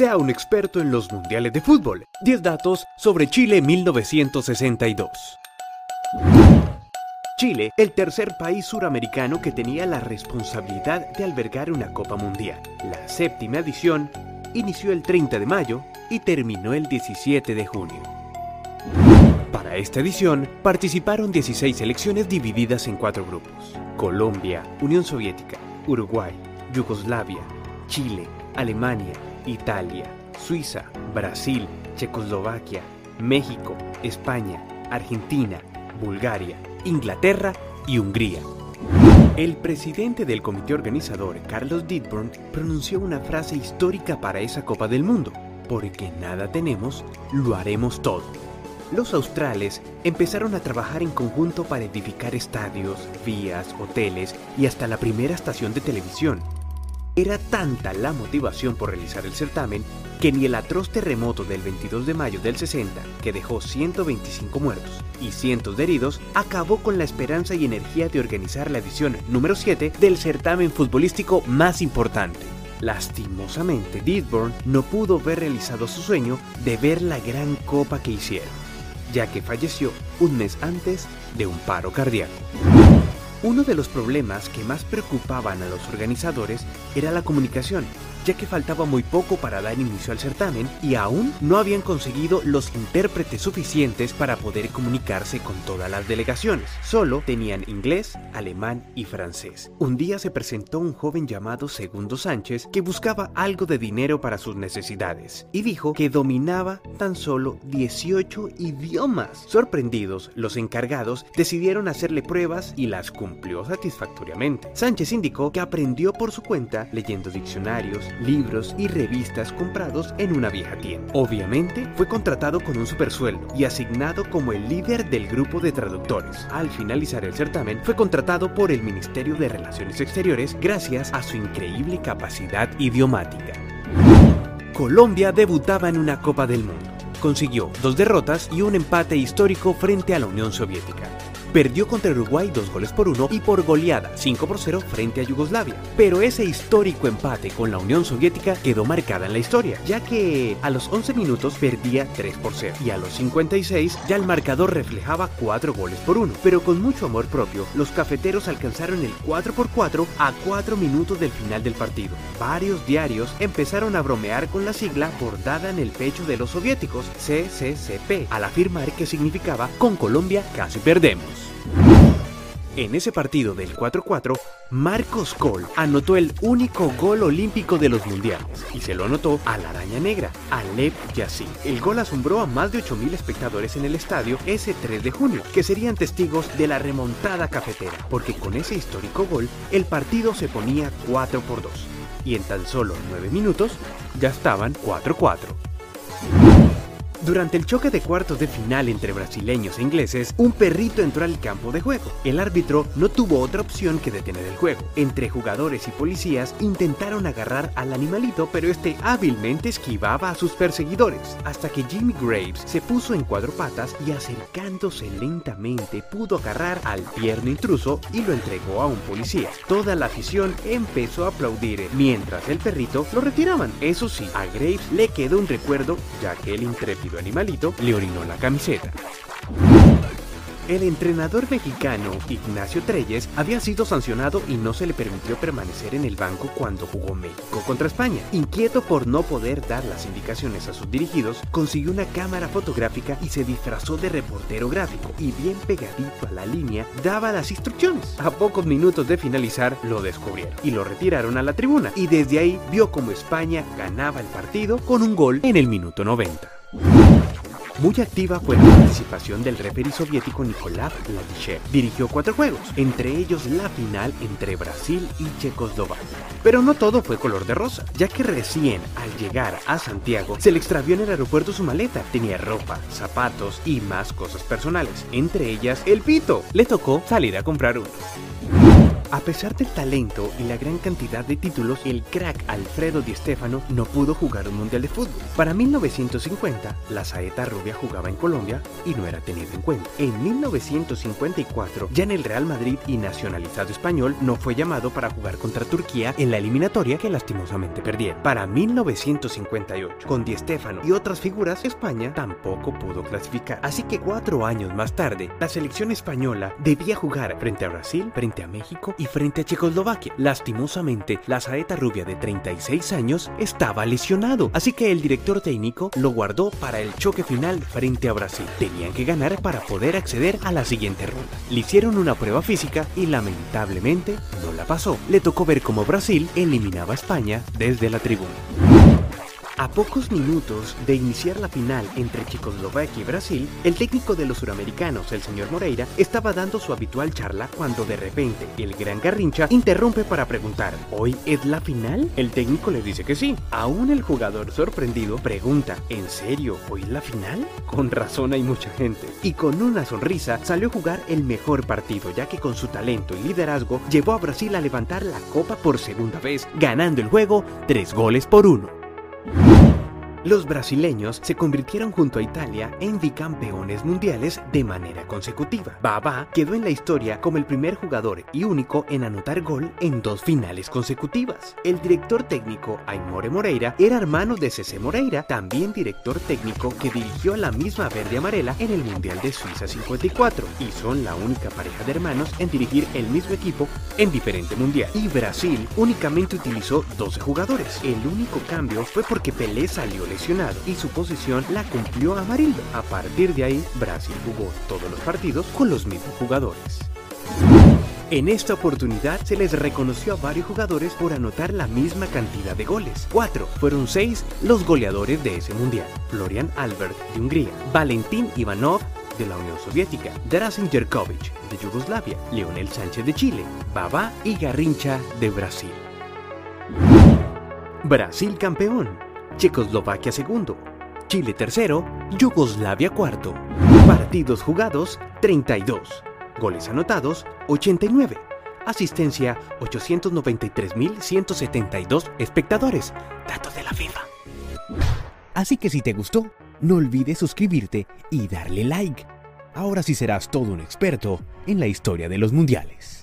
sea un experto en los mundiales de fútbol. 10 datos sobre Chile 1962. Chile, el tercer país suramericano que tenía la responsabilidad de albergar una Copa Mundial. La séptima edición inició el 30 de mayo y terminó el 17 de junio. Para esta edición participaron 16 selecciones divididas en cuatro grupos. Colombia, Unión Soviética, Uruguay, Yugoslavia, Chile, Alemania, Italia, Suiza, Brasil, Checoslovaquia, México, España, Argentina, Bulgaria, Inglaterra y Hungría. El presidente del comité organizador, Carlos Dittborn, pronunció una frase histórica para esa Copa del Mundo, porque nada tenemos, lo haremos todo. Los australes empezaron a trabajar en conjunto para edificar estadios, vías, hoteles y hasta la primera estación de televisión. Era tanta la motivación por realizar el certamen que ni el atroz terremoto del 22 de mayo del 60, que dejó 125 muertos y cientos de heridos, acabó con la esperanza y energía de organizar la edición número 7 del certamen futbolístico más importante. Lastimosamente, Deadburn no pudo ver realizado su sueño de ver la gran copa que hicieron, ya que falleció un mes antes de un paro cardíaco. Uno de los problemas que más preocupaban a los organizadores era la comunicación, ya que faltaba muy poco para dar inicio al certamen y aún no habían conseguido los intérpretes suficientes para poder comunicarse con todas las delegaciones. Solo tenían inglés, alemán y francés. Un día se presentó un joven llamado Segundo Sánchez que buscaba algo de dinero para sus necesidades y dijo que dominaba tan solo 18 idiomas. Sorprendidos, los encargados decidieron hacerle pruebas y las cumplió satisfactoriamente. Sánchez indicó que aprendió por su cuenta leyendo diccionarios, libros y revistas comprados en una vieja tienda. Obviamente, fue contratado con un supersueldo y asignado como el líder del grupo de traductores. Al finalizar el certamen, fue contratado por el Ministerio de Relaciones Exteriores gracias a su increíble capacidad idiomática. Colombia debutaba en una Copa del Mundo. Consiguió dos derrotas y un empate histórico frente a la Unión Soviética perdió contra Uruguay dos goles por uno y por goleada 5 por 0 frente a Yugoslavia. Pero ese histórico empate con la Unión Soviética quedó marcada en la historia, ya que a los 11 minutos perdía 3 por 0 y a los 56 ya el marcador reflejaba 4 goles por 1. Pero con mucho amor propio, los cafeteros alcanzaron el 4 por 4 a 4 minutos del final del partido. Varios diarios empezaron a bromear con la sigla bordada en el pecho de los soviéticos, CCCP, al afirmar que significaba con Colombia casi perdemos. En ese partido del 4-4, Marcos Cole anotó el único gol olímpico de los mundiales y se lo anotó a la araña negra, a Lev Yassin. El gol asombró a más de 8.000 espectadores en el estadio ese 3 de junio, que serían testigos de la remontada cafetera, porque con ese histórico gol el partido se ponía 4 por 2 y en tan solo 9 minutos ya estaban 4-4. Durante el choque de cuartos de final entre brasileños e ingleses, un perrito entró al campo de juego. El árbitro no tuvo otra opción que detener el juego. Entre jugadores y policías intentaron agarrar al animalito, pero este hábilmente esquivaba a sus perseguidores, hasta que Jimmy Graves se puso en cuatro patas y acercándose lentamente pudo agarrar al tierno intruso y lo entregó a un policía. Toda la afición empezó a aplaudir mientras el perrito lo retiraban. Eso sí, a Graves le quedó un recuerdo ya que el intrépido animalito le orinó la camiseta. El entrenador mexicano Ignacio Treyes había sido sancionado y no se le permitió permanecer en el banco cuando jugó México contra España. Inquieto por no poder dar las indicaciones a sus dirigidos, consiguió una cámara fotográfica y se disfrazó de reportero gráfico y bien pegadito a la línea daba las instrucciones. A pocos minutos de finalizar lo descubrieron y lo retiraron a la tribuna y desde ahí vio como España ganaba el partido con un gol en el minuto 90. Muy activa fue la participación del referee soviético Nikolai Ladyshev. Dirigió cuatro juegos, entre ellos la final entre Brasil y Checoslovaquia. Pero no todo fue color de rosa, ya que recién al llegar a Santiago se le extravió en el aeropuerto su maleta. Tenía ropa, zapatos y más cosas personales, entre ellas el pito. Le tocó salir a comprar uno. A pesar del talento y la gran cantidad de títulos, el crack Alfredo Di Stefano no pudo jugar un mundial de fútbol. Para 1950, la saeta rubia jugaba en Colombia y no era tenido en cuenta. En 1954, ya en el Real Madrid y nacionalizado español, no fue llamado para jugar contra Turquía en la eliminatoria que lastimosamente perdieron. Para 1958, con Di Stefano y otras figuras, España tampoco pudo clasificar. Así que cuatro años más tarde, la selección española debía jugar frente a Brasil, frente a México y frente a Checoslovaquia. Lastimosamente, la saeta rubia de 36 años estaba lesionado, así que el director técnico lo guardó para el choque final frente a Brasil. Tenían que ganar para poder acceder a la siguiente ronda. Le hicieron una prueba física y lamentablemente no la pasó. Le tocó ver cómo Brasil eliminaba a España desde la tribuna. A pocos minutos de iniciar la final entre Checoslovaquia y Brasil, el técnico de los suramericanos, el señor Moreira, estaba dando su habitual charla cuando de repente el gran Garrincha interrumpe para preguntar, ¿hoy es la final? El técnico le dice que sí. Aún el jugador sorprendido pregunta, ¿en serio, hoy es la final? Con razón hay mucha gente. Y con una sonrisa salió a jugar el mejor partido, ya que con su talento y liderazgo llevó a Brasil a levantar la copa por segunda vez, ganando el juego tres goles por uno. you Los brasileños se convirtieron junto a Italia en bicampeones mundiales de manera consecutiva. Baba quedó en la historia como el primer jugador y único en anotar gol en dos finales consecutivas. El director técnico Aimore Moreira era hermano de Cese Moreira, también director técnico que dirigió a la misma verde amarela en el Mundial de Suiza 54 y son la única pareja de hermanos en dirigir el mismo equipo en diferente mundial. Y Brasil únicamente utilizó 12 jugadores. El único cambio fue porque Pelé salió y su posición la cumplió Amarildo. A partir de ahí, Brasil jugó todos los partidos con los mismos jugadores. En esta oportunidad se les reconoció a varios jugadores por anotar la misma cantidad de goles. Cuatro fueron seis los goleadores de ese mundial. Florian Albert de Hungría, Valentín Ivanov de la Unión Soviética, Drazen Jerkovic de Yugoslavia, Leonel Sánchez de Chile, Babá y Garrincha de Brasil. Brasil campeón. Checoslovaquia segundo, Chile tercero, Yugoslavia cuarto. Partidos jugados 32, goles anotados 89, asistencia 893.172 espectadores, datos de la FIFA. Así que si te gustó, no olvides suscribirte y darle like. Ahora sí serás todo un experto en la historia de los mundiales.